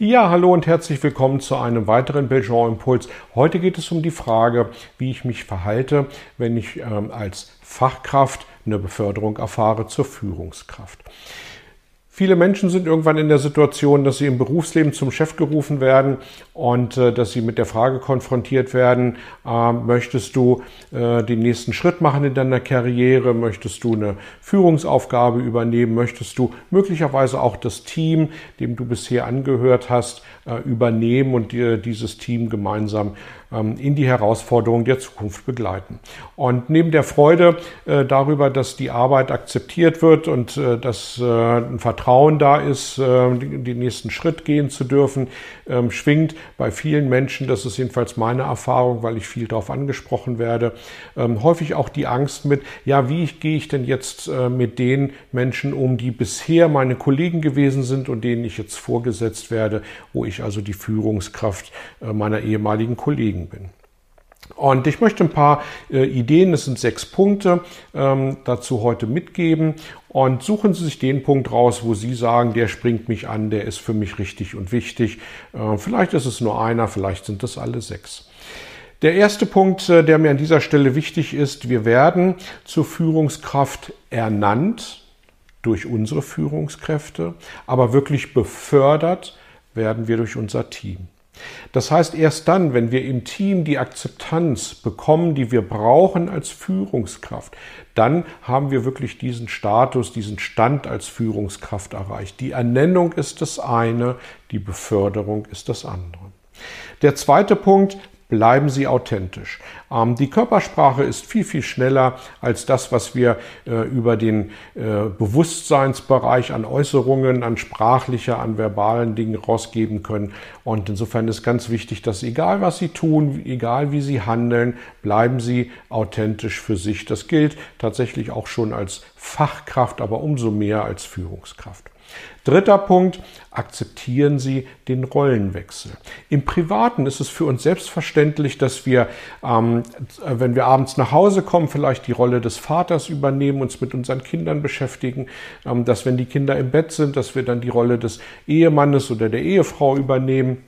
Ja, hallo und herzlich willkommen zu einem weiteren Belgian Impuls. Heute geht es um die Frage, wie ich mich verhalte, wenn ich ähm, als Fachkraft eine Beförderung erfahre zur Führungskraft. Viele Menschen sind irgendwann in der Situation, dass sie im Berufsleben zum Chef gerufen werden und äh, dass sie mit der Frage konfrontiert werden, äh, möchtest du äh, den nächsten Schritt machen in deiner Karriere, möchtest du eine Führungsaufgabe übernehmen, möchtest du möglicherweise auch das Team, dem du bisher angehört hast, äh, übernehmen und dir dieses Team gemeinsam ähm, in die Herausforderungen der Zukunft begleiten. Und neben der Freude äh, darüber, dass die Arbeit akzeptiert wird und äh, dass äh, ein Vertrauen da ist, den nächsten Schritt gehen zu dürfen, ähm, schwingt bei vielen Menschen, das ist jedenfalls meine Erfahrung, weil ich viel darauf angesprochen werde, ähm, häufig auch die Angst mit, ja, wie gehe ich denn jetzt mit den Menschen um, die bisher meine Kollegen gewesen sind und denen ich jetzt vorgesetzt werde, wo ich also die Führungskraft meiner ehemaligen Kollegen bin. Und ich möchte ein paar äh, Ideen, es sind sechs Punkte, ähm, dazu heute mitgeben. Und suchen Sie sich den Punkt raus, wo Sie sagen, der springt mich an, der ist für mich richtig und wichtig. Äh, vielleicht ist es nur einer, vielleicht sind es alle sechs. Der erste Punkt, äh, der mir an dieser Stelle wichtig ist, wir werden zur Führungskraft ernannt durch unsere Führungskräfte, aber wirklich befördert werden wir durch unser Team. Das heißt, erst dann, wenn wir im Team die Akzeptanz bekommen, die wir brauchen als Führungskraft, dann haben wir wirklich diesen Status, diesen Stand als Führungskraft erreicht. Die Ernennung ist das eine, die Beförderung ist das andere. Der zweite Punkt, bleiben Sie authentisch. Ähm, die Körpersprache ist viel, viel schneller als das, was wir äh, über den äh, Bewusstseinsbereich an Äußerungen, an sprachlicher, an verbalen Dingen rausgeben können. Und insofern ist ganz wichtig, dass egal was Sie tun, egal wie Sie handeln, bleiben Sie authentisch für sich. Das gilt tatsächlich auch schon als Fachkraft, aber umso mehr als Führungskraft. Dritter Punkt, akzeptieren Sie den Rollenwechsel. Im Privaten ist es für uns selbstverständlich, dass wir, ähm, wenn wir abends nach Hause kommen, vielleicht die Rolle des Vaters übernehmen, uns mit unseren Kindern beschäftigen, ähm, dass wenn die Kinder im Bett sind, dass wir dann die Rolle des Ehemannes oder der Ehefrau übernehmen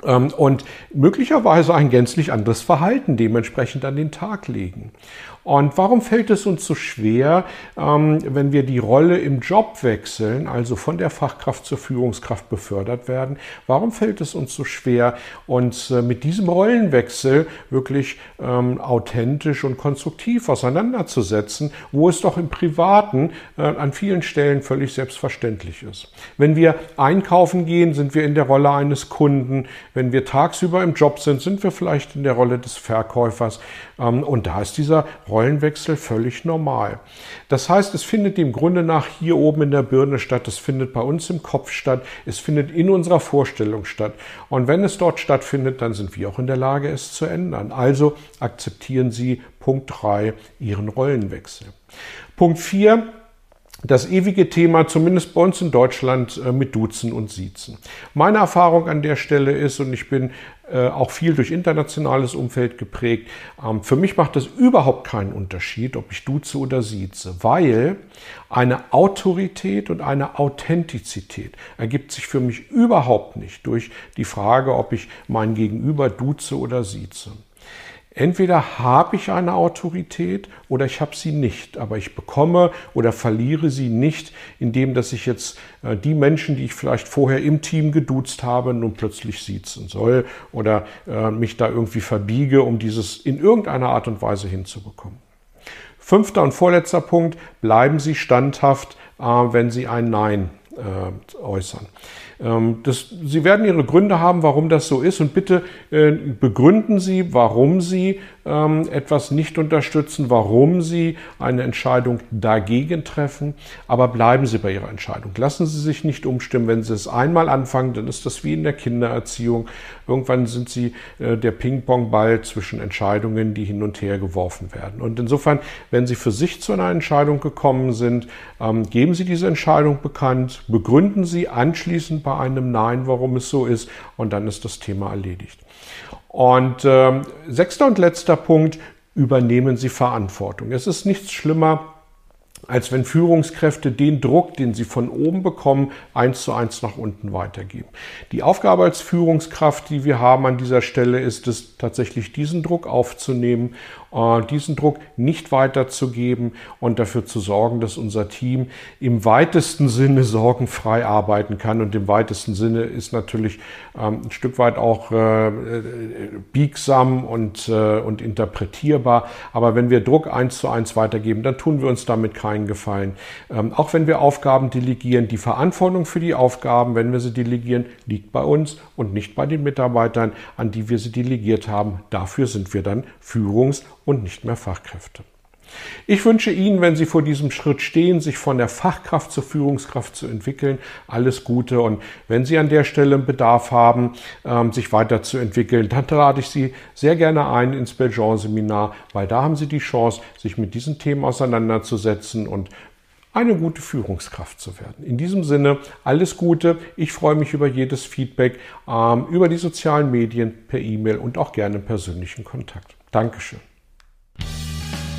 und möglicherweise ein gänzlich anderes Verhalten dementsprechend an den Tag legen. Und warum fällt es uns so schwer, ähm, wenn wir die Rolle im Job wechseln, also von der Fachkraft zur Führungskraft befördert werden? Warum fällt es uns so schwer, uns äh, mit diesem Rollenwechsel wirklich ähm, authentisch und konstruktiv auseinanderzusetzen, wo es doch im Privaten äh, an vielen Stellen völlig selbstverständlich ist? Wenn wir einkaufen gehen, sind wir in der Rolle eines Kunden. Wenn wir tagsüber im Job sind, sind wir vielleicht in der Rolle des Verkäufers. Ähm, und da ist dieser Rollenwechsel völlig normal. Das heißt, es findet im Grunde nach hier oben in der Birne statt, es findet bei uns im Kopf statt, es findet in unserer Vorstellung statt. Und wenn es dort stattfindet, dann sind wir auch in der Lage, es zu ändern. Also akzeptieren Sie Punkt 3 Ihren Rollenwechsel. Punkt 4 das ewige Thema, zumindest bei uns in Deutschland, äh, mit Duzen und Siezen. Meine Erfahrung an der Stelle ist, und ich bin äh, auch viel durch internationales Umfeld geprägt, ähm, für mich macht es überhaupt keinen Unterschied, ob ich duze oder sieze, weil eine Autorität und eine Authentizität ergibt sich für mich überhaupt nicht durch die Frage, ob ich mein Gegenüber duze oder sieze. Entweder habe ich eine Autorität oder ich habe sie nicht, aber ich bekomme oder verliere sie nicht, indem dass ich jetzt äh, die Menschen, die ich vielleicht vorher im Team geduzt habe, nun plötzlich siezen soll oder äh, mich da irgendwie verbiege, um dieses in irgendeiner Art und Weise hinzubekommen. Fünfter und vorletzter Punkt, bleiben Sie standhaft, äh, wenn Sie ein Nein äußern. Ähm, das, Sie werden Ihre Gründe haben, warum das so ist und bitte äh, begründen Sie, warum Sie ähm, etwas nicht unterstützen, warum Sie eine Entscheidung dagegen treffen, aber bleiben Sie bei Ihrer Entscheidung. Lassen Sie sich nicht umstimmen. Wenn Sie es einmal anfangen, dann ist das wie in der Kindererziehung. Irgendwann sind Sie äh, der Ping-Pong-Ball zwischen Entscheidungen, die hin und her geworfen werden. Und insofern, wenn Sie für sich zu einer Entscheidung gekommen sind, ähm, geben Sie diese Entscheidung bekannt, begründen Sie anschließend bei einem Nein, warum es so ist, und dann ist das Thema erledigt. Und äh, sechster und letzter Punkt, übernehmen Sie Verantwortung. Es ist nichts schlimmer, als wenn Führungskräfte den Druck, den sie von oben bekommen, eins zu eins nach unten weitergeben. Die Aufgabe als Führungskraft, die wir haben an dieser Stelle, ist es tatsächlich diesen Druck aufzunehmen diesen Druck nicht weiterzugeben und dafür zu sorgen, dass unser Team im weitesten Sinne sorgenfrei arbeiten kann. Und im weitesten Sinne ist natürlich ähm, ein Stück weit auch äh, biegsam und, äh, und interpretierbar. Aber wenn wir Druck eins zu eins weitergeben, dann tun wir uns damit keinen Gefallen. Ähm, auch wenn wir Aufgaben delegieren, die Verantwortung für die Aufgaben, wenn wir sie delegieren, liegt bei uns und nicht bei den Mitarbeitern, an die wir sie delegiert haben. Dafür sind wir dann Führungs- und nicht mehr Fachkräfte. Ich wünsche Ihnen, wenn Sie vor diesem Schritt stehen, sich von der Fachkraft zur Führungskraft zu entwickeln, alles Gute. Und wenn Sie an der Stelle Bedarf haben, ähm, sich weiterzuentwickeln, dann lade ich Sie sehr gerne ein ins Belgian-Seminar, weil da haben Sie die Chance, sich mit diesen Themen auseinanderzusetzen und eine gute Führungskraft zu werden. In diesem Sinne, alles Gute. Ich freue mich über jedes Feedback, ähm, über die sozialen Medien, per E-Mail und auch gerne persönlichen Kontakt. Dankeschön.